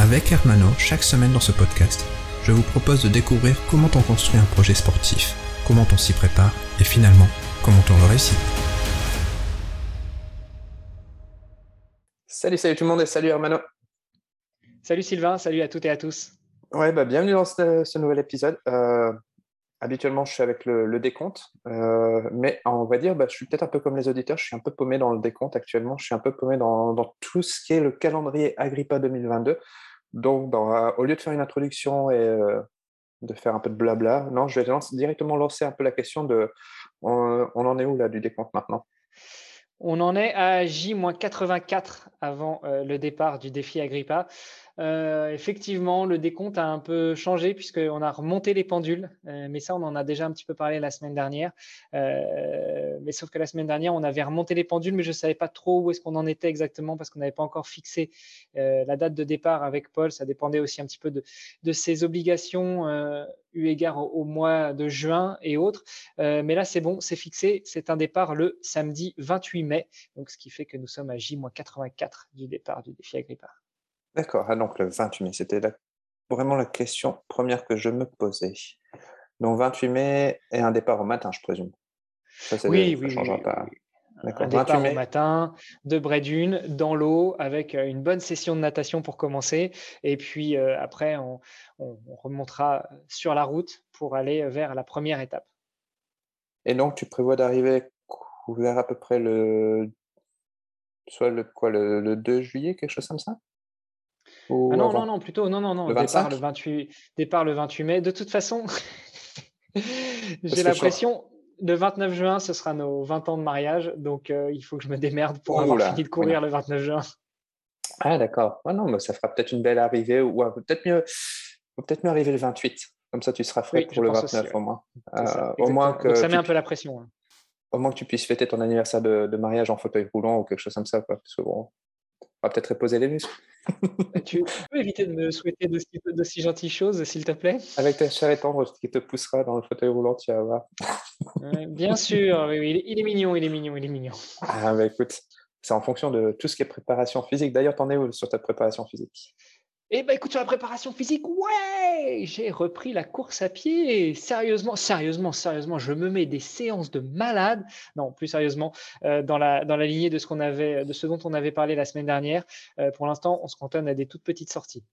Avec Hermano, chaque semaine dans ce podcast, je vous propose de découvrir comment on construit un projet sportif, comment on s'y prépare et finalement, comment on le réussit. Salut, salut tout le monde et salut Hermano. Salut Sylvain, salut à toutes et à tous. Ouais, bah, bienvenue dans ce, ce nouvel épisode. Euh, habituellement, je suis avec le, décompte, euh, mais on va dire, bah, je suis peut-être un peu comme les auditeurs, je suis un peu paumé dans le décompte actuellement, je suis un peu paumé dans, tout ce qui est le calendrier Agrippa 2022. Donc, euh, au lieu de faire une introduction et euh, de faire un peu de blabla, non, je vais directement lancer un peu la question de on, en est où là du décompte maintenant? On en est à J-84 avant le départ du défi Agrippa. Euh, effectivement, le décompte a un peu changé puisqu'on a remonté les pendules, euh, mais ça, on en a déjà un petit peu parlé la semaine dernière. Euh, mais sauf que la semaine dernière, on avait remonté les pendules, mais je ne savais pas trop où est-ce qu'on en était exactement parce qu'on n'avait pas encore fixé la date de départ avec Paul. Ça dépendait aussi un petit peu de, ses obligations eu égard au, mois de juin et autres. Mais là, c'est bon, c'est fixé. C'est un départ le samedi 28 mai, donc ce qui fait que nous sommes à J-84 du départ du défi Agrippa. D'accord, ah, donc le 28 mai, c'était la- vraiment la question première que je me posais. Donc 28 mai et un départ au matin, je présume. Ça, Oui, ça oui, changera oui, pas. oui, oui. D'accord, Un 28 départ mai. au matin, de Brédune, dans l'eau, avec euh, une bonne session de natation pour commencer. Et puis euh, après, on, on- on remontera sur la route pour aller vers la première étape. Et donc, tu prévois d'arriver couvert à peu près le, soit le, quoi, le, le 2 juillet, quelque chose comme ça? Ou Ah non, avant? non, non, plutôt, non, non, non, Le départ 25? le 28, départ le 28 mai. De toute façon, j'ai l'impression, le 29 juin, ce sera nos 20 ans de mariage. Donc, euh, il faut que je me démerde pour Oh avoir fini de courir le 29 juin. Ah, d'accord. Ah non, mais ça fera peut-être une belle arrivée, ou euh, peut-être mieux, faut peut-être mieux arriver le 28. Comme ça, tu seras frais Oui, pour le pense aussi, 29 ouais. au moins. Ça, Euh, au moins. Donc, que ça met tu un peu la pression. hein. Au moins que tu puisses fêter ton anniversaire de, de mariage en fauteuil roulant ou quelque chose comme ça, quoi. Parce que bon, on va peut-être reposer les muscles. Tu peux éviter de me souhaiter d'aussi gentilles choses, s'il te plaît? Avec ta chair tendre qui te poussera dans le fauteuil roulant, tu vas voir. Bien sûr, oui, oui, il est- il est mignon, il est mignon, il est mignon. Ah, bah écoute, c'est en fonction de tout ce qui est préparation physique. D'ailleurs, t'en es où sur ta préparation physique? Eh ben écoute, sur la préparation physique, ouais, j'ai repris la course à pied. Sérieusement, sérieusement, sérieusement, je me mets des séances de malade. Non, plus sérieusement, euh, dans la dans la lignée de ce qu'on avait, de ce dont on avait parlé la semaine dernière. euh, pour l'instant, on se cantonne à des toutes petites sorties.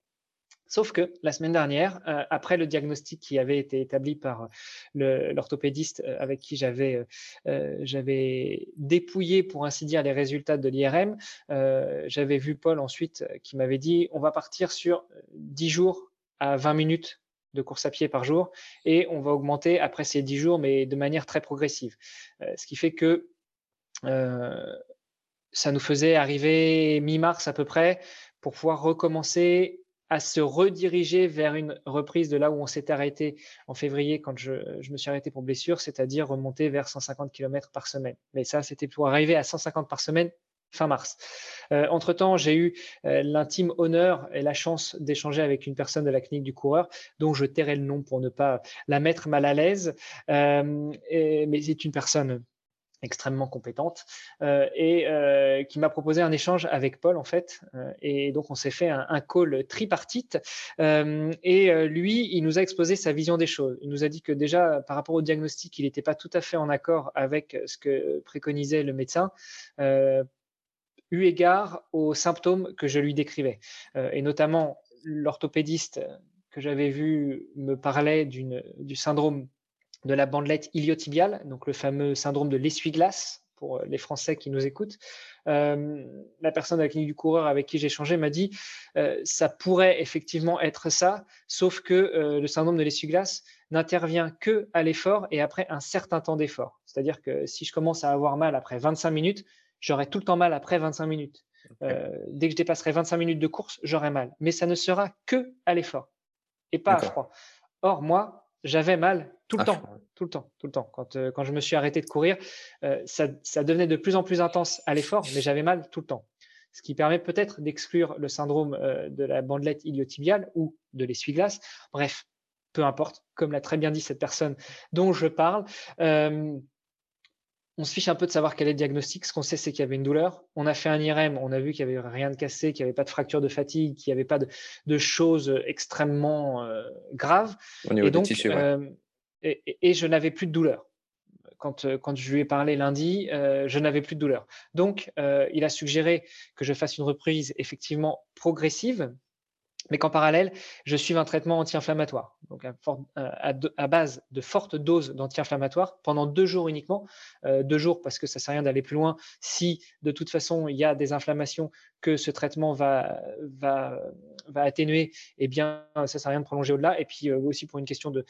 Sauf que la semaine dernière, euh, après le diagnostic qui avait été établi par le- l'orthopédiste euh, avec qui j'avais euh, euh, dépouillé, pour ainsi dire, les résultats de l'IRM, euh, j'avais vu Paul ensuite euh, qui m'avait dit on va partir sur euh, 10 jours à 20 minutes de course à pied par jour et on va augmenter après ces 10 jours, mais de manière très progressive. Euh, ce qui fait que euh, ça nous faisait arriver mi-mars à peu près pour pouvoir recommencer à se rediriger vers une reprise de là où on s'était arrêté en février quand je, je me suis arrêté pour blessure, c'est-à-dire remonter vers 150 km par semaine. Mais ça, c'était pour arriver à 150 par semaine fin mars. Euh, entre-temps, j'ai eu euh, l'intime honneur et la chance d'échanger avec une personne de la clinique du coureur, dont je tairai le nom pour ne pas la mettre mal à l'aise, Euh, mais c'est une personne extrêmement compétente euh, et euh, qui m'a proposé un échange avec Paul en fait Euh, et donc on s'est fait un, call tripartite et lui il nous a exposé sa vision des choses. Il nous a dit que déjà par rapport au diagnostic il n'était pas tout à fait en accord avec ce que préconisait le médecin eu égard aux symptômes que je lui décrivais. Et notamment l'orthopédiste que j'avais vu me parlait du syndrome de la bandelette iliotibiale, donc le fameux syndrome de l'essuie-glace pour les Français qui nous écoutent. Euh, la personne de la clinique du coureur avec qui j'ai échangé m'a dit euh, ça pourrait effectivement être ça, sauf que euh, le syndrome de l'essuie-glace n'intervient que à l'effort et après un certain temps d'effort. C'est-à-dire que si je commence à avoir mal après 25 minutes, j'aurai tout le temps mal après 25 minutes. dès que je dépasserai 25 minutes de course, j'aurai mal. Mais ça ne sera que à l'effort et pas à froid. Or, moi, j'avais mal tout le temps, tout le temps, tout le temps. Quand, quand je me suis arrêté de courir, ça, ça, devenait de plus en plus intense à l'effort, mais j'avais mal tout le temps. Ce qui permet peut-être d'exclure le syndrome de la bandelette iliotibiale ou de l'essuie-glace. Bref, peu importe, comme l'a très bien dit cette personne dont je parle. Euh, on se fiche un peu de savoir quel est le diagnostic. Ce qu'on sait, c'est qu'il y avait une douleur. On a fait un IRM, on a vu qu'il n'y avait rien de cassé, qu'il n'y avait pas de fracture de fatigue, qu'il n'y avait pas de, choses extrêmement euh, graves. et donc, euh, et, je n'avais plus de douleur. Quand, quand, je lui ai parlé lundi, je n'avais plus de douleur. Donc, il a suggéré que je fasse une reprise effectivement progressive, mais qu'en parallèle, je suive un traitement anti-inflammatoire, donc à, base de fortes doses d'anti-inflammatoires pendant deux jours uniquement. Euh, deux jours parce que ça ne sert à rien d'aller plus loin si de toute façon il y a des inflammations que ce traitement va, atténuer, eh bien, ça ne sert à rien de prolonger au-delà. Et puis euh, aussi pour une question de,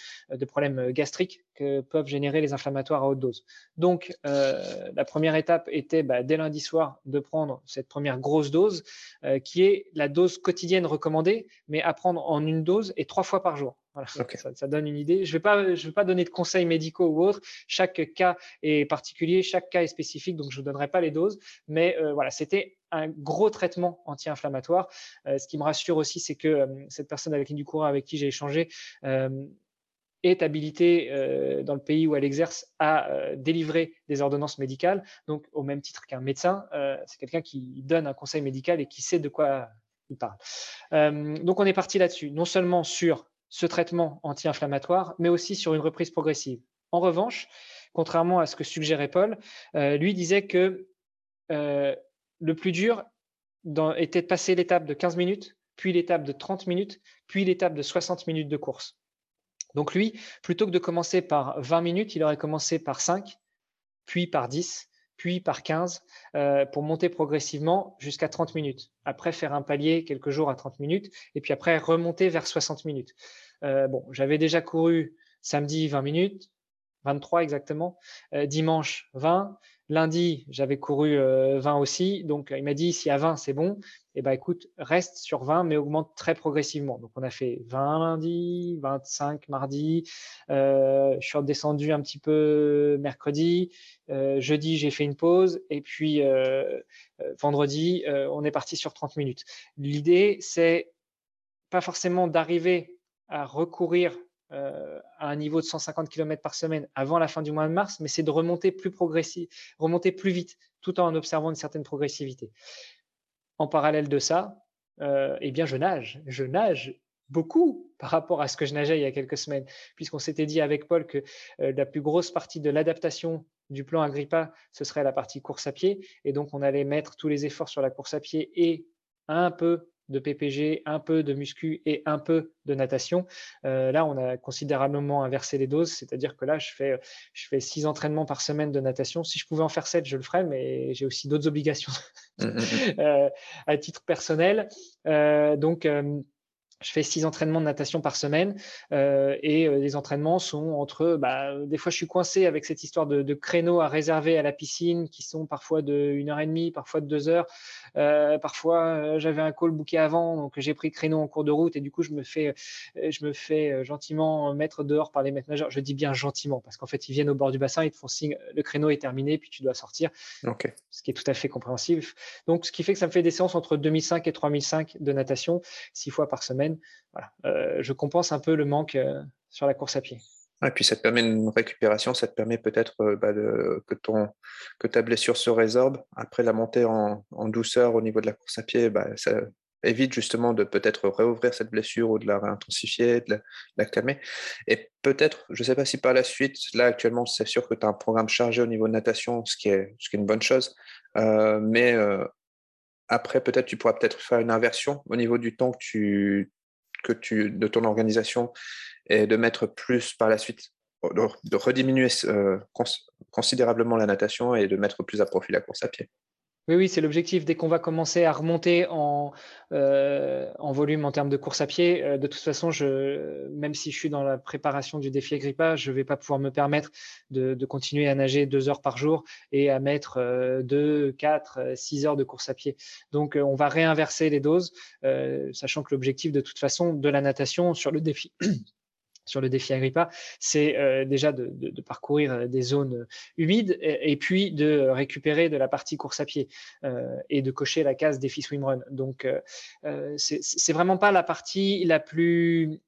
problèmes gastriques que peuvent générer les inflammatoires à haute dose. Donc, euh, la première étape était bah, dès lundi soir de prendre cette première grosse dose, euh, qui est la dose quotidienne recommandée, mais à prendre en une dose et trois fois par jour. Voilà, ça, donne une idée. Je ne vais, pas, je vais pas donner de conseils médicaux ou autres. Chaque cas est particulier, chaque cas est spécifique, donc je ne donnerai pas les doses. Mais euh, voilà, c'était un gros traitement anti-inflammatoire. Euh, ce qui me rassure aussi, c'est que euh, cette personne avec qui, du courant avec qui j'ai échangé est habilitée dans le pays où elle exerce à délivrer des ordonnances médicales. Donc, au même titre qu'un médecin, c'est quelqu'un qui donne un conseil médical et qui sait de quoi parle. donc, on est parti là-dessus, non seulement sur ce traitement anti-inflammatoire, mais aussi sur une reprise progressive. En revanche, contrairement à ce que suggérait Paul, euh, lui disait que euh, le plus dur était de passer l'étape de 15 minutes, puis l'étape de 30 minutes, puis l'étape de 60 minutes de course. Donc lui, plutôt que de commencer par 20 minutes, il aurait commencé par 5, puis par 10, puis par 15, euh, pour monter progressivement jusqu'à 30 minutes. Après, faire un palier quelques jours à 30 minutes, et puis après, remonter vers 60 minutes. Euh, bon, j'avais déjà couru samedi 20 minutes, 23 exactement, euh, dimanche 20, lundi j'avais couru 20 euh, aussi, donc il m'a dit si à 20 c'est bon, et eh ben écoute, reste sur 20 mais augmente très progressivement. Donc on a fait 20 lundi, 25 mardi, je suis redescendu un petit peu mercredi, jeudi j'ai fait une pause et puis vendredi on est parti sur 30 minutes. L'idée c'est pas forcément d'arriver à recourir euh, à un niveau de 150 km par semaine avant la fin du mois de mars, mais c'est de remonter plus progressif, remonter plus vite, tout en observant une certaine progressivité. En parallèle de ça, euh, eh bien, je nage. Je nage beaucoup par rapport à ce que je nageais il y a quelques semaines, puisqu'on s'était dit avec Paul que euh, la plus grosse partie de l'adaptation du plan Agrippa, ce serait la partie course à pied, et donc on allait mettre tous les efforts sur la course à pied et un peu de PPG, un peu de muscu et un peu de natation. Euh, là, on a considérablement inversé les doses, c'est-à-dire que là, je fais, je fais six entraînements par semaine de natation. Si je pouvais en faire sept, je le ferais, mais j'ai aussi d'autres obligations mmh, mmh, mmh. Euh, à titre personnel. Euh, donc, je fais six entraînements de natation par semaine euh, et euh, les entraînements sont entre, bah, des fois je suis coincé avec cette histoire de, de, créneaux à réserver à la piscine qui sont parfois de 1 heure et demie, parfois de deux heures. Euh, parfois j'avais un call booké avant, donc j'ai pris créneau en cours de route et du coup je me fais, je me fais gentiment mettre dehors par les maîtres nageurs. Je dis bien gentiment parce qu'en fait ils viennent au bord du bassin, ils te font signe, le créneau est terminé, puis tu dois sortir. Ce qui est tout à fait compréhensible. Donc ce qui fait que ça me fait des séances entre 2005 et 3005 de natation, six fois par semaine Euh, je compense un peu le manque euh, sur la course à pied. Et puis ça te permet une récupération, ça te permet peut-être euh, bah, que, que ta blessure se résorbe. Après la montée en, douceur au niveau de la course à pied, bah, ça évite justement de peut-être réouvrir cette blessure ou de la réintensifier, de la, calmer. Et peut-être, je ne sais pas si par la suite, là actuellement c'est sûr que tu as un programme chargé au niveau de natation, ce qui est, ce qui est une bonne chose, mais après peut-être tu pourras peut-être faire une inversion au niveau du temps que tu, de ton organisation et de mettre plus par la suite, de, rediminuer euh, considérablement la natation et de mettre plus à profit la course à pied. Oui, oui, c'est l'objectif. Dès qu'on va commencer à remonter en, euh, en volume en termes de course à pied, euh, de toute façon, je, même si je suis dans la préparation du défi Agrippa, je ne vais pas pouvoir me permettre de, continuer à nager deux heures par jour et à mettre euh, deux, quatre, six heures de course à pied. Donc, on va réinverser les doses, sachant que l'objectif de toute façon de la natation sur le défi sur le défi Agrippa, c'est euh, déjà de, de, parcourir euh, des zones humides et, puis de récupérer de la partie course à pied euh, et de cocher la case défi swimrun. Donc, euh, c'est vraiment pas la partie la plus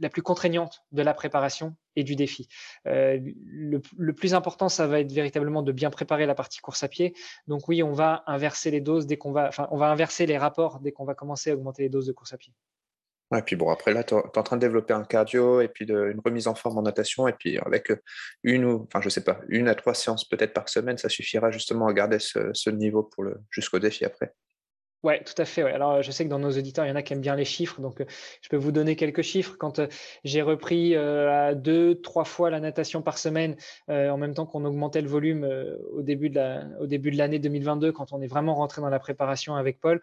la plus contraignante de la préparation et du défi. Le, le, plus important, ça va être véritablement de bien préparer la partie course à pied. Donc oui, on va inverser les doses dès qu'on va, enfin, on va inverser les rapports dès qu'on va commencer à augmenter les doses de course à pied. Ouais, puis bon, après là, tu es en train de développer un cardio et puis une remise en forme en natation. Et puis avec une ou, enfin, je sais pas, une à trois séances peut-être par semaine, ça suffira justement à garder ce, niveau pour le, jusqu'au défi après. Ouais, tout à fait. Alors, je sais que dans nos auditeurs, il y en a qui aiment bien les chiffres. Donc, je peux vous donner quelques chiffres. Quand j'ai repris à deux, trois fois la natation par semaine, en même temps qu'on augmentait le volume au début de au début de l'année 2022, quand on est vraiment rentré dans la préparation avec Paul,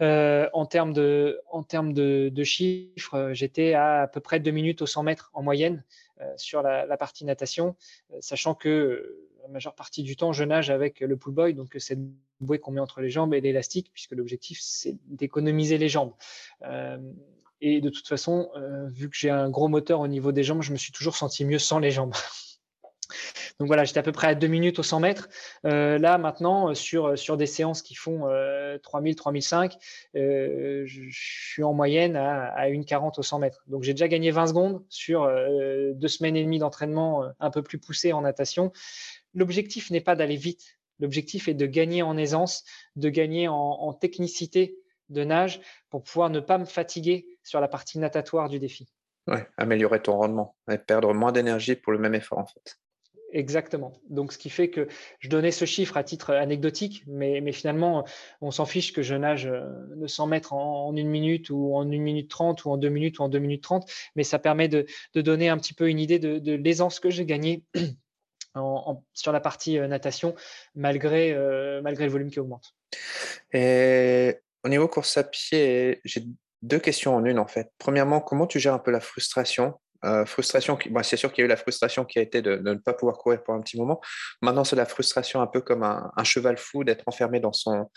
euh, en termes de, en termes de, de chiffres, euh, j'étais à à peu près 2 minutes au 100 mètres en moyenne euh, sur la, la, partie natation, euh, sachant que la majeure partie du temps, je nage avec le pull boy, donc cette bouée qu'on met entre les jambes et l'élastique, puisque l'objectif, c'est d'économiser les jambes. et de toute façon, vu que j'ai un gros moteur au niveau des jambes, je me suis toujours senti mieux sans les jambes. Donc voilà, j'étais à peu près à 2 minutes au 100 mètres. Euh, là, maintenant, euh, sur, euh, sur des séances qui font euh, 3000, 3005, euh, je, suis en moyenne à, à 1,40 au 100 mètres. Donc j'ai déjà gagné 20 secondes sur deux semaines et demie d'entraînement un peu plus poussé en natation. L'objectif n'est pas d'aller vite. L'objectif est de gagner en aisance, de gagner en, en technicité de nage pour pouvoir ne pas me fatiguer sur la partie natatoire du défi. Ouais, améliorer ton rendement et perdre moins d'énergie pour le même effort en fait. Exactement. Donc, ce qui fait que je donnais ce chiffre à titre anecdotique, mais, finalement, on s'en fiche que je nage de 100 mètres en, une minute ou en une minute trente ou en deux minutes ou en deux minutes trente, mais ça permet de, donner un petit peu une idée de, l'aisance que j'ai gagnée sur la partie euh, natation, malgré, euh, malgré le volume qui augmente. Et au niveau course à pied, j'ai deux questions en une en fait. Premièrement, comment tu gères un peu la frustration euh, frustration, bon, c'est sûr qu'il y a eu la frustration qui a été de, ne pas pouvoir courir pour un petit moment. Maintenant, c'est la frustration un peu comme un, cheval fou d'être enfermé dans son,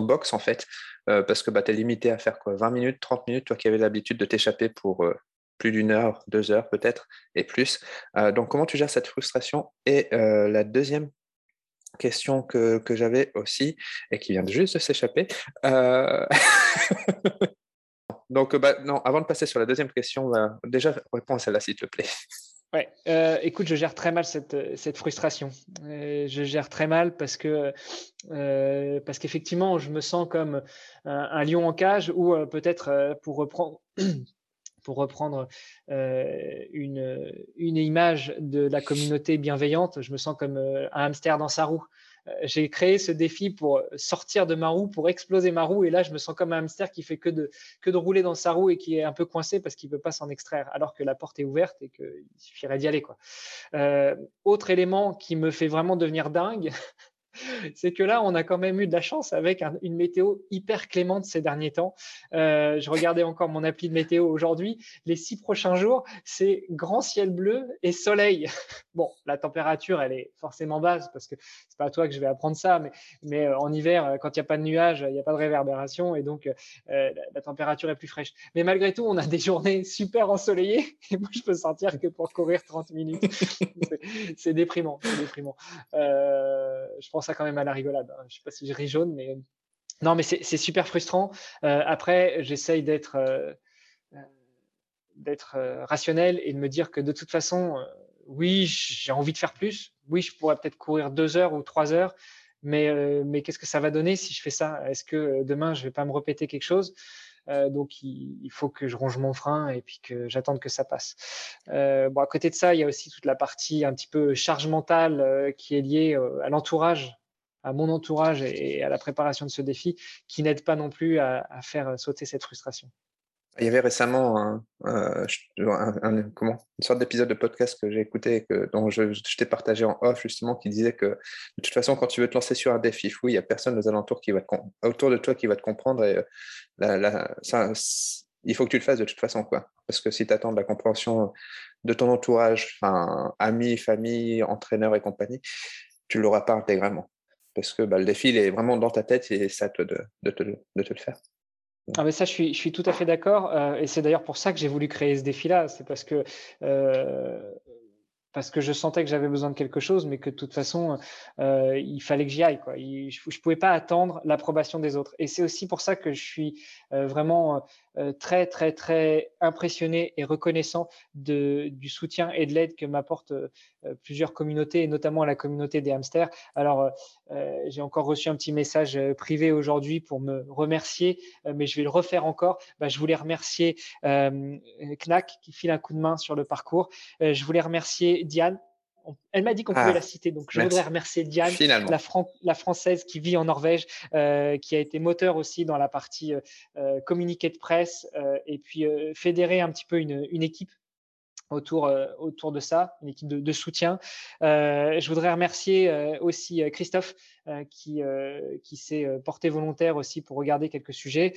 box, en fait, euh, parce que bah, tu es limité à faire quoi, 20 minutes, 30 minutes, toi qui avais l'habitude de t'échapper pour euh, plus d'une heure, deux heures peut-être, et plus. donc, comment tu gères cette frustration? Et la deuxième question que, que j'avais aussi, et qui vient juste de s'échapper, Donc, bah, non, avant de passer sur la deuxième question, bah, déjà réponds à celle-là, s'il te plaît. Euh, écoute, je gère très mal cette, frustration. Euh, je gère très mal parce que euh, qu'effectivement, je me sens comme un, lion en cage ou peut-être pour reprendre pour reprendre une, une image de la communauté bienveillante, je me sens comme un hamster dans sa roue. Euh, j'ai créé ce défi pour sortir de ma roue, pour exploser ma roue. Et là, je me sens comme un hamster qui fait que de, que de rouler dans sa roue et qui est un peu coincé parce qu'il ne peut pas s'en extraire, alors que la porte est ouverte et qu'il suffirait d'y aller. Quoi. Euh, autre élément qui me fait vraiment devenir dingue, c'est que là, on a quand même eu de la chance avec une météo hyper clémente ces derniers temps. Euh, je regardais encore mon appli de météo aujourd'hui. Les six prochains jours, c'est grand ciel bleu et soleil. Bon, la température, elle est forcément basse parce que c'est pas à toi que je vais apprendre ça, mais, euh, en hiver, euh, quand il n'y a pas de nuages, il n'y a pas de réverbération et donc la, température est plus fraîche. Mais malgré tout, on a des journées super ensoleillées et moi, je peux sentir que pour courir 30 minutes, c'est déprimant. C'est déprimant. Je pense ça quand même à la rigolade. Hein. Je sais pas si je ris jaune, mais non, mais c'est super frustrant. Euh, après, j'essaye d'être euh, euh, rationnel et de me dire que de toute façon, oui, j'ai envie de faire plus. Oui, je pourrais peut-être courir deux heures ou trois heures, mais, mais qu'est-ce que ça va donner si je fais ça? Est-ce que demain, je vais pas me répéter quelque chose? Donc il, faut que je ronge mon frein et puis que j'attende que ça passe. bon, à côté de ça, il y a aussi toute la partie un petit peu charge mentale qui est liée à l'entourage à mon entourage et à la préparation de ce défi qui n'aide pas non plus à, faire sauter cette frustration. Il y avait récemment comment, une sorte d'épisode de podcast que j'ai écouté, que, dont je, t'ai partagé en off, justement, qui disait que de toute façon, quand tu veux te lancer sur un défi fou, il n'y a personne aux alentours qui va autour de toi qui va te comprendre. Et ça, il faut que tu le fasses de toute façon. Quoi. Parce que si tu attends de la compréhension de ton entourage, amis, famille, entraîneurs et compagnie, tu ne l'auras pas intégralement. Parce que bah, le défi, il est vraiment dans ta tête et te, de te le faire. Ah mais ça, je suis, je suis tout à fait d'accord. Euh, et c'est d'ailleurs pour ça que j'ai voulu créer ce défi-là. C'est parce que euh, parce que je sentais que j'avais besoin de quelque chose, mais que de toute façon, euh, il fallait que j'y aille. Quoi. je ne pouvais pas attendre l'approbation des autres. Et c'est aussi pour ça que je suis euh, vraiment euh, très, très, très impressionné et reconnaissant du soutien et de l'aide que m'apportent plusieurs communautés, et notamment la communauté des hamsters. Alors, j'ai encore reçu un petit message privé aujourd'hui pour me remercier, mais je vais le refaire encore. Bah, je voulais remercier Knack qui file un coup de main sur le parcours. je voulais remercier Diane. Elle m'a dit qu'on pouvait ah, la citer, donc je voudrais remercier Diane, la, française qui vit en Norvège, euh, qui a été moteur aussi dans la partie euh, euh, communiqué de presse, et puis fédérer un petit peu une, équipe autour, autour de ça, une équipe de, soutien. je voudrais remercier aussi Christophe euh, qui, euh, qui s'est euh, porté volontaire aussi pour regarder quelques sujets.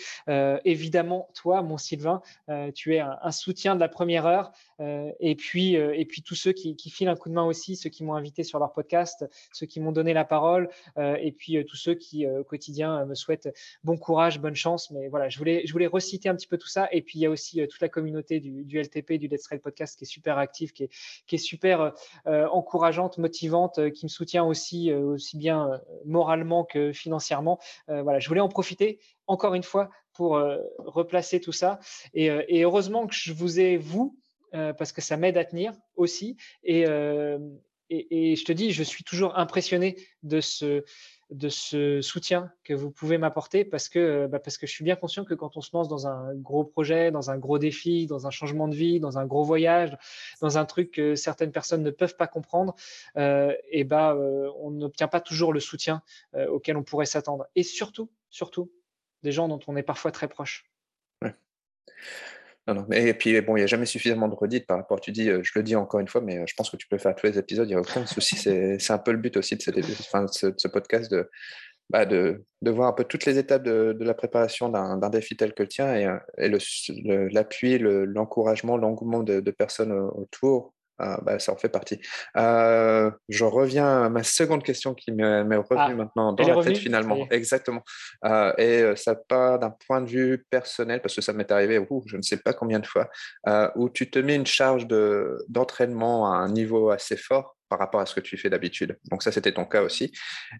évidemment, toi, mon Sylvain, tu es un, soutien de la première heure. et, puis, et puis tous ceux qui, filent un coup de main aussi, ceux qui m'ont invité sur leur podcast, ceux qui m'ont donné la parole, et puis tous ceux qui au quotidien me souhaitent bon courage, bonne chance. Mais voilà, je voulais, je voulais reciter un petit peu tout ça. Et puis il y a aussi toute la communauté du, du LTP, du Let's Trail Podcast qui est super active, qui est, qui est super encourageante, motivante, qui me soutient aussi, aussi bien moralement que financièrement. Euh, voilà, je voulais en profiter encore une fois pour euh, replacer tout ça. Euh, et, heureusement que je vous ai, vous, parce que ça m'aide à tenir aussi. Et, et, je te dis, je suis toujours impressionné de ce, de ce soutien que vous pouvez m'apporter parce que, bah, parce que je suis bien conscient que quand on se lance dans un gros projet, dans un gros défi, dans un changement de vie, dans un gros voyage, dans un truc que certaines personnes ne peuvent pas comprendre, euh, et bah, euh, on n'obtient pas toujours le soutien euh, auquel on pourrait s'attendre. Et surtout, surtout, des gens dont on est parfois très proche. Non, Et puis, bon, il n'y a jamais suffisamment de redites par rapport, tu dis, euh, je le dis encore une fois, mais euh, je pense que tu peux faire tous les épisodes, il n'y a aucun souci. C'est un peu le but aussi de, cette, enfin, de ce, podcast, de, bah, de, de, voir un peu toutes les étapes de, la préparation d'un défi tel que le tien et, euh, et l'appui, l'encouragement, l'engouement de, personnes autour ah, bah, ça en fait partie. Euh, je reviens à ma seconde question qui m'est revenue ah, maintenant dans la tête finalement. Exactement. Euh, et euh, ça part d'un point de vue personnel, parce que ça m'est arrivé, je ne sais pas combien de fois, où tu te mets une charge d'entraînement à un niveau assez fort par rapport à ce que tu fais d'habitude. Donc ça, c'était ton cas aussi.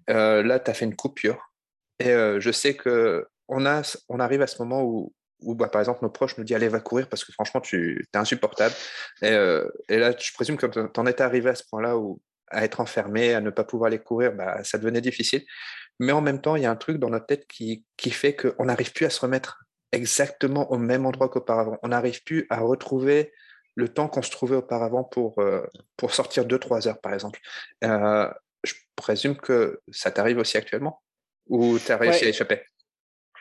là, tu as fait une coupure. Et je sais que on, a, on arrive à ce moment où où bah, par exemple nos proches nous disent allez va courir parce que franchement tu es insupportable. Et, euh, et, là je présume que tu en étais arrivé à ce point là où à être enfermé à ne pas pouvoir aller courir bah, ça devenait difficile. Mais en même temps il y a un truc dans notre tête qui, qui fait qu'on n'arrive plus à se remettre exactement au même endroit qu'auparavant. On n'arrive plus à retrouver le temps qu'on se trouvait auparavant pour, euh, pour sortir 2-3 heures par exemple. Euh, je présume que ça t'arrive aussi actuellement? Ou tu as réussi à échapper?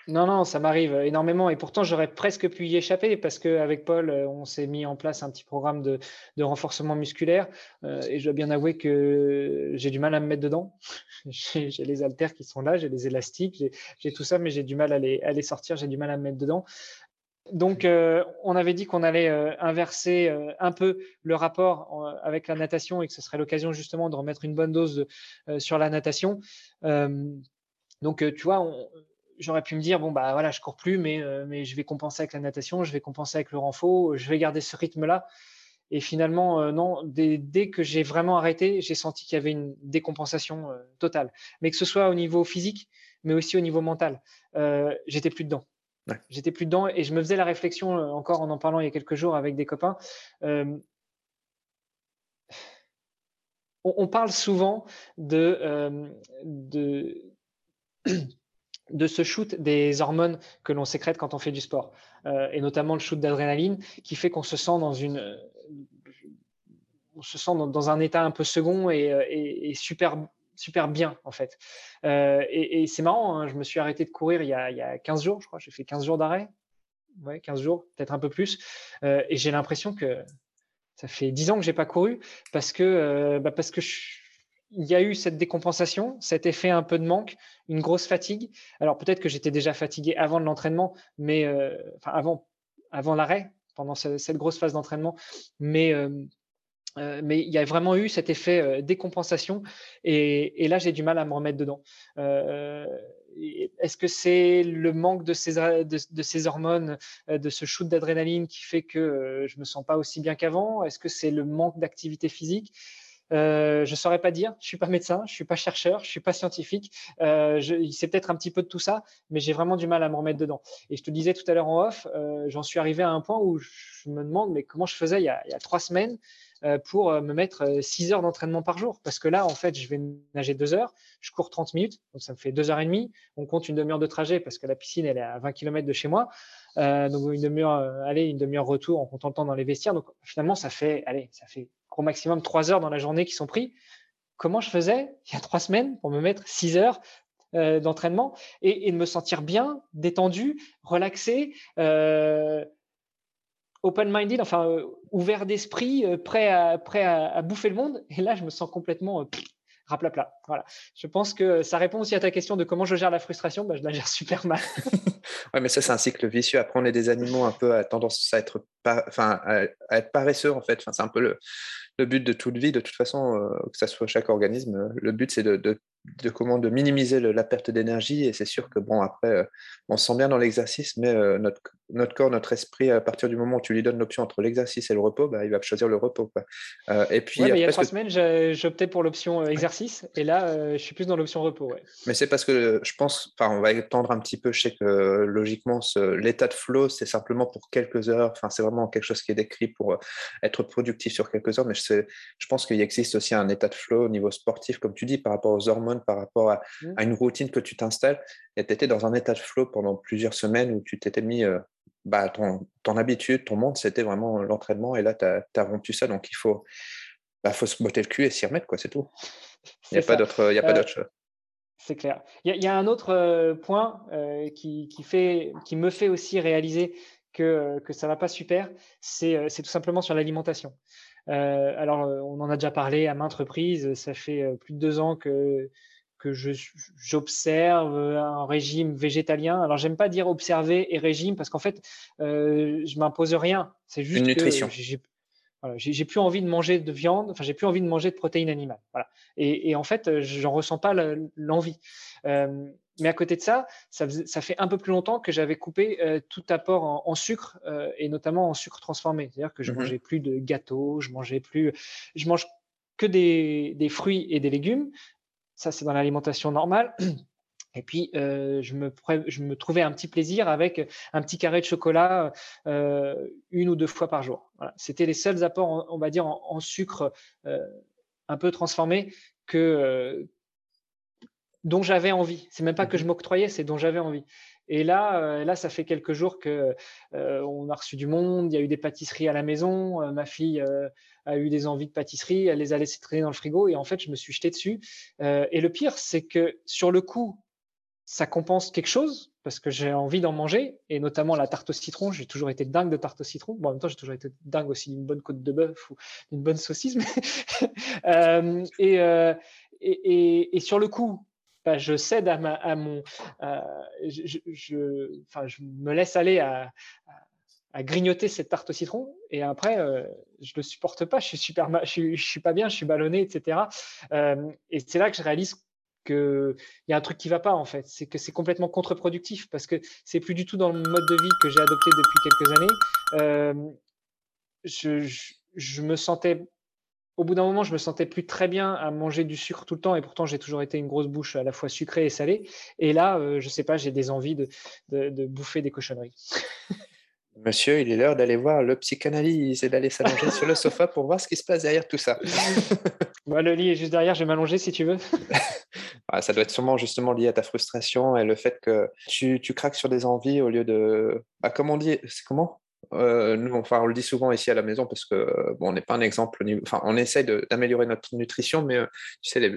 Non, non, ça m'arrive énormément et pourtant j'aurais presque pu y échapper parce qu'avec Paul, euh, on s'est mis en place un petit programme de, renforcement musculaire euh, et je dois bien avouer que j'ai du mal à me mettre dedans. j'ai les haltères qui sont là, j'ai les élastiques, j'ai tout ça, mais j'ai du mal à les, sortir, j'ai du mal à me mettre dedans. Donc, euh, on avait dit qu'on allait inverser un peu le rapport avec la natation et que ce serait l'occasion justement de remettre une bonne dose sur la natation. donc, tu vois, on, j'aurais pu me dire bon bah voilà je cours plus mais, euh, mais je vais compenser avec la natation je vais compenser avec le renfort je vais garder ce rythme là et finalement euh, non dès, dès, que j'ai vraiment arrêté j'ai senti qu'il y avait une décompensation euh, totale. Mais que ce soit au niveau physique mais aussi au niveau mental. J'étais plus dedans. J'étais plus dedans et je me faisais la réflexion encore en en parlant il y a quelques jours avec des copains. On, on, parle souvent de, de de ce shoot des hormones que l'on sécrète quand on fait du sport, euh, et notamment le shoot d'adrénaline, qui fait qu'on se sent dans une, on se sent dans, un état un peu second et, euh, super super bien en fait. Euh, et, c'est marrant, hein, je me suis arrêté de courir il y, a, il y, a, 15 jours, je crois, j'ai fait 15 jours d'arrêt, ouais, 15 jours, peut-être un peu plus. et j'ai l'impression que ça fait 10 ans que j'ai pas couru parce que, bah parce que il y a eu cette décompensation, cet effet un peu de manque, une grosse fatigue. Alors peut-être que j'étais déjà fatigué avant l'entraînement, mais enfin avant, l'arrêt, pendant cette, grosse phase d'entraînement, mais euh, mais il y a vraiment eu cet effet euh, décompensation et, là j'ai du mal à me remettre dedans. Euh, est-ce que c'est le manque de ces, de, ces hormones, de ce shoot d'adrénaline qui fait que je me sens pas aussi bien qu'avant? Est-ce que c'est le manque d'activité physique? Je ne saurais pas dire. Je suis pas médecin, je suis pas chercheur, je suis pas scientifique. c'est peut-être un petit peu de tout ça, mais j'ai vraiment du mal à me remettre dedans. Et je te disais tout à l'heure en off, j'en suis arrivé à un point où je me demande mais comment je faisais il y a, il y a trois semaines euh, pour euh, me mettre 6 euh, heures d'entraînement par jour? Parce que là, en fait, je vais nager 2 heures, je cours 30 minutes, donc ça me fait 2 heures et demie. On compte une demi-heure de trajet parce que la piscine, elle est à 20 km de chez moi. donc une demi-heure aller, une demi-heure retour en comptant le temps dans les vestiaires. Donc finalement, ça fait, allez, ça fait au maximum 3 heures dans la journée qui sont pris. Comment je faisais il y a 3 semaines pour me mettre 6 heures d'entraînement et, de me sentir bien, détendu, relaxé, euh, open-minded, enfin euh, ouvert d'esprit, euh, prêt, à, prêt à, bouffer le monde. Et là, je me sens complètement euh, raplapla. Voilà. Je pense que ça répond aussi à ta question de comment je gère la frustration. Bah, je la gère super mal. ouais, mais ça, c'est un cycle vicieux. Après, on est des animaux un peu à tendance à être, enfin, à être paresseux, en fait. Enfin, c'est un peu le, but de toute vie, de toute façon, que ça soit chaque organisme. Le but, c'est de, de comment de minimiser la perte d'énergie et c'est sûr que bon après euh, on se sent bien dans l'exercice mais euh, notre, notre corps notre esprit à partir du moment où tu lui donnes l'option entre l'exercice et le repos bah, il va choisir le repos euh, et puis il y a trois semaines j'optais pour l'option exercice et là je suis plus dans l'option repos mais c'est parce que je pense enfin on va étendre un petit peu je sais que logiquement l'état de flow c'est simplement pour quelques heures enfin c'est vraiment quelque chose qui est décrit pour être productif sur quelques heures mais je, je pense qu'il existe aussi un état de flow au niveau sportif comme tu dis par rapport aux hormones par rapport mmh. à, une routine que tu t'installes. Et tu étais dans un état de flow pendant plusieurs semaines où tu t'étais mis, euh, bah, ton, ton, habitude, ton monde, c'était vraiment l'entraînement. Et là, tu as, rompu ça. Donc, il faut, bah, faut se botter le cul et s'y remettre, quoi, c'est tout. Il n'y a, pas d'autre, y a pas d'autre chose. C'est clair. Il y, a un autre euh, point euh, qui, qui, fait, qui me fait aussi réaliser que, que ça va pas super, c'est tout simplement sur l'alimentation. alors, on en a déjà parlé à maintes reprises. Ça fait plus de deux ans que, que j'observe un régime végétalien. Alors, j'aime pas dire observer et régime parce qu'en fait, euh, je m'impose rien. C'est juste une nutrition. j'ai plus envie de manger de viande. Enfin, j'ai plus envie de manger de protéines animales. Voilà. Et, et en fait, j'en ressens pas l'envie. Euh, mais à côté de ça, ça, ça, fait un peu plus longtemps que j'avais coupé euh, tout apport en, sucre euh, et notamment en sucre transformé. C'est-à-dire que je mmh mangeais plus de gâteaux, je mangeais plus, je mange que des, des fruits et des légumes. Ça, c'est dans l'alimentation normale. Et puis, euh, je, me, je, me, trouvais un petit plaisir avec un petit carré de chocolat une ou deux fois par jour. Voilà. C'était les seuls apports, on, va dire, en, sucre un peu transformé que, dont j'avais envie. C'est même pas que je mmh m'octroyais, c'est dont j'avais envie. Et là, là, ça fait quelques jours que on a reçu du monde. Il y a eu des pâtisseries à la maison. ma fille a eu des envies de pâtisserie, elle les a laissées traîner dans le frigo et en fait, je me suis jeté dessus. Euh, et le pire, c'est que sur le coup, ça compense quelque chose parce que j'ai envie d'en manger et notamment la tarte au citron. J'ai toujours été dingue de tarte au citron. Bon, en même temps, j'ai toujours été dingue aussi d'une bonne côte de bœuf ou d'une bonne saucisse. Euh, euh, et, et, sur le coup, je cède à, mon, enfin, je me laisse aller à, grignoter cette tarte au citron et après euh, je le supporte pas je suis super je, je, suis pas bien je suis ballonné etc euh, et c'est là que je réalise que il y a un truc qui va pas en fait. C'est que c'est complètement contre-productif parce que c'est plus du tout dans le mode de vie que j'ai adopté depuis quelques années. Euh, je, me sentais au bout d'un moment, je me sentais plus très bien à manger du sucre tout le temps, et pourtant j'ai toujours été une grosse bouche à la fois sucrée et salée. Et là, euh, je sais pas, j'ai des envies de, de, de bouffer des cochonneries. Monsieur, il est l'heure d'aller voir le psychanalyse et d'aller s'allonger sur le sofa pour voir ce qui se passe derrière tout ça. Moi, le lit est juste derrière, je vais m'allonger si tu veux. ça doit être sûrement justement lié à ta frustration et le fait que tu, tu craques sur des envies au lieu de. Bah, comment on dit C'est comment? Euh, nous, enfin, on le dit souvent ici à la maison parce que bon, on n'est pas un exemple. Enfin, on essaie d'améliorer notre nutrition, mais euh, tu sais, les,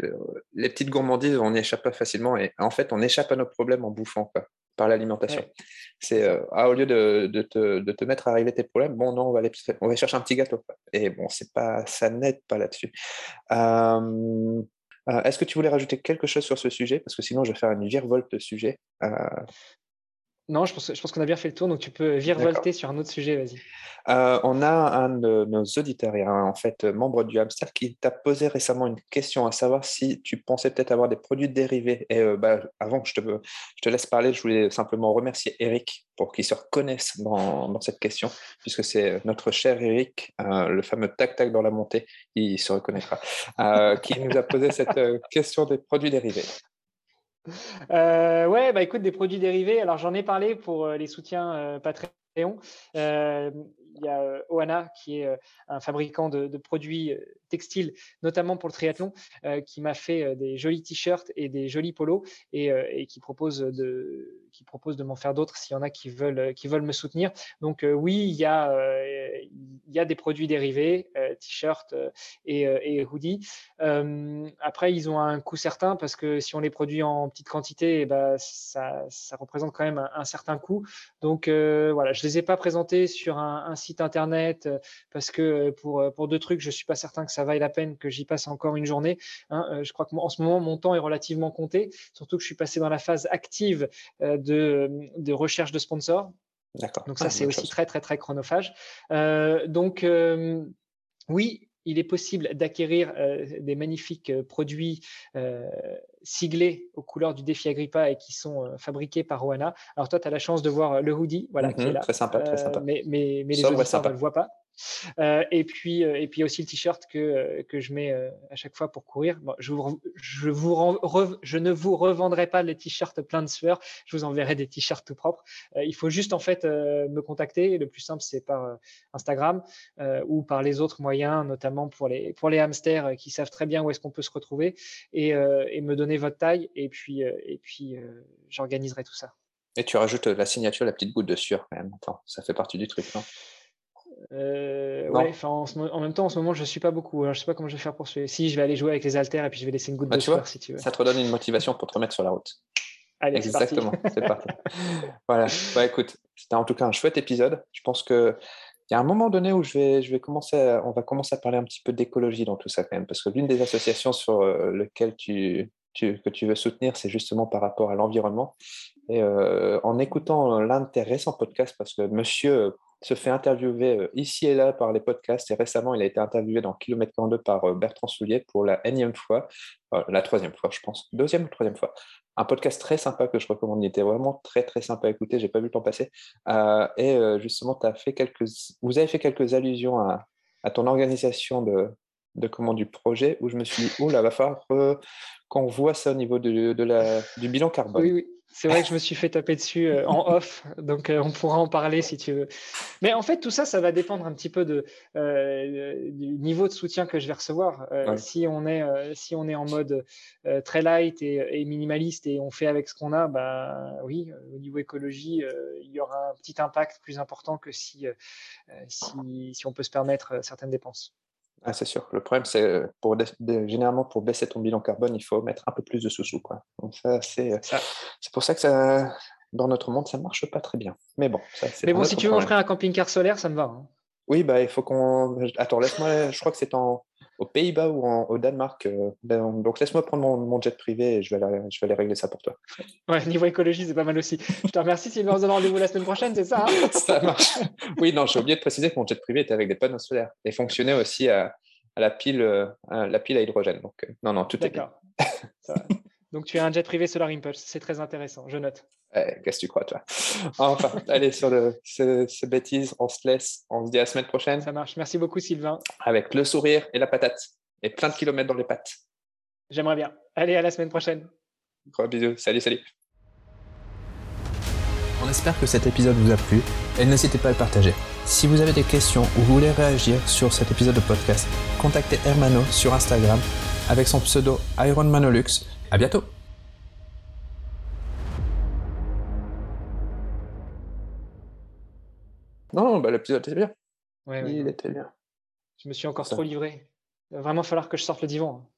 les, petites gourmandises, on n'y échappe pas facilement. Et en fait, on échappe à nos problèmes en bouffant. Quoi par l'alimentation. C'est ah, au lieu de, de, te, de, te, mettre à arriver tes problèmes, bon non, on va, aller, on va chercher un petit gâteau. Et bon, c'est pas, ça n'aide pas là-dessus. Est-ce que tu voulais rajouter quelque chose sur ce sujet? Parce que sinon, je vais faire une virevolte de sujet. Non, je pense, je pense qu'on a bien fait le tour, donc tu peux virevolter sur un autre sujet, vas-y. Euh, on a un de nos auditeurs, et en fait membre du hamster, qui t'a posé récemment une question à savoir si tu pensais peut-être avoir des produits dérivés. Et euh, bah, avant que je te, je te laisse parler, je voulais simplement remercier Eric pour qu'il se reconnaisse dans, dans, cette question, puisque c'est notre cher Eric, euh, le fameux tac-tac dans la montée, il se reconnaîtra, qui nous a posé cette question des produits dérivés. Euh, ouais, bah écoute, des produits dérivés. Alors j'en ai parlé pour les soutiens Patreon. Il y a Oana qui est un fabricant de, produits textiles, notamment pour le triathlon, qui m'a fait des jolis t-shirts et des jolis polos et, qui propose de qui propose de m'en faire d'autres s'il y en a qui veulent, qui veulent me soutenir. Donc oui, il y, a, il y des produits dérivés, t-shirts et, et hoodies. après, ils ont un coût certain parce que si on les produit en petite quantité, eh ben, ça, ça, représente quand même un, certain coût. Donc voilà, je ne les ai pas présentés sur un, un site internet parce que pour, pour deux trucs, je ne suis pas certain que ça vaille la peine que j'y passe encore une journée. Hein. Je crois qu'en ce moment, mon temps est relativement compté, surtout que je suis passé dans la phase active de, recherche de sponsors. Donc ça, ah, c'est aussi très, très, très chronophage. Euh, donc, euh, oui, il est possible d'acquérir euh, des magnifiques produits siglés aux couleurs du défi Agrippa et qui sont fabriqués par Oana. Alors toi, tu as la chance de voir le hoodie, voilà, qui est mhm, là. Très sympa, très sympa. mais, mais, les auditeurs ne le voient pas. Euh, et puis euh, et puis aussi le t-shirt que, euh, que je mets à chaque fois pour courir. je, vous, je, vous je ne vous revendrai pas les t-shirts pleins de sueur. Je vous enverrai des t-shirts tout propres. il faut juste en fait me contacter. Le plus simple c'est par Instagram ou par les autres moyens, notamment pour les pour les hamsters qui savent très bien où est-ce qu'on peut se retrouver et, et, me donner votre taille. Et puis et puis j'organiserai tout ça. Et tu rajoutes la signature, la petite goutte de sueur quand même. ça fait partie du truc, non? Euh, ouais, en, en, même temps, en ce moment, je ne suis pas beaucoup. Alors, je sais pas comment je vais faire pour suivre. Si, je vais aller jouer avec les haltères et puis je vais laisser une goutte bah, de sueur si tu veux. Ça te redonne une motivation pour te remettre sur la route. Allez, Exactement, c'est parti. voilà. Bah, écoute, c'était en tout cas un chouette épisode. Je pense que il y a un moment donné où je vais, je vais commencer, on va commencer à parler un petit peu d'écologie dans tout ça quand même, parce que l'une des associations sur euh, lesquelles tu, tu, que tu veux soutenir, c'est justement par rapport à l'environnement. Et euh, en écoutant l'un de tes récents podcasts, parce que Monsieur se fait interviewer euh, ici et là par les podcasts. Et récemment, il a été interviewé dans Kilomètre 42 par euh, Bertrand Soulier pour la énième fois, euh, la troisième fois, je pense, deuxième ou troisième fois. Un podcast très sympa que je recommande. Il était vraiment très, très sympa à écouter. J'ai pas vu le temps passer. et justement, as fait quelques, vous avez fait quelques allusions à, ton organisation de, de comment du projet où je me suis dit, oh là, va falloir qu'on voit ça au niveau de, du bilan carbone. Oui, oui. C'est vrai que je me suis fait taper dessus euh, en off, donc euh, on pourra en parler si tu veux. Mais en fait, tout ça, ça va dépendre un petit peu de, euh, du niveau de soutien que je vais recevoir. si, on est, si on est en mode très light et, minimaliste et on fait avec ce qu'on a, bah, oui, au niveau écologie, il y aura un petit impact plus important que si, si, si on peut se permettre certaines dépenses. Ah, c'est sûr. Le problème, c'est euh, pour généralement pour baisser ton bilan carbone, il faut mettre un peu plus de sous-sous. Quoi. Donc ça, c'est, euh, c'est pour ça que ça, dans notre monde, ça ne marche pas très bien. Mais bon, ça, c'est Mais bon, si tu veux offrir un camping-car solaire, ça me va. Hein. Oui, bah, il faut qu'on. Attends, laisse-moi. Je crois que c'est en aux Pays-Bas ou au Danemark. Euh, ben, donc laisse-moi prendre mon, jet privé et je vais, aller, je vais aller régler ça pour toi. Ouais, niveau écologie, c'est pas mal aussi. Je te remercie. Sylvain, on se donne rendez-vous la semaine prochaine, c'est ça hein? Ça marche. Oui, non, j'ai oublié de préciser que mon jet privé était avec des panneaux solaires et fonctionnait aussi à, à la pile, euh, à la pile à hydrogène. Donc, euh, non, non, tout est bien. Donc, tu as un jet privé Solar Impulse. C'est très intéressant. Je note. Qu'est-ce que tu crois, toi? Enfin, allez, sur le, ces, bêtises, on se laisse. On se dit à la semaine prochaine. Ça marche. Merci beaucoup, Sylvain. Avec le sourire et la patate. Et plein de kilomètres dans les pattes. J'aimerais bien. Allez, à la semaine prochaine. Gros bisous. Salut, salut. On espère que cet épisode vous a plu et n'hésitez pas à le partager. Si vous avez des questions ou vous voulez réagir sur cet épisode de podcast, contactez Hermano sur Instagram avec son pseudo IronManolux. À bientôt Non, bah, l'épisode était bien. Il était bien. Je me suis encore trop livré. Il va vraiment falloir que je sorte le divan.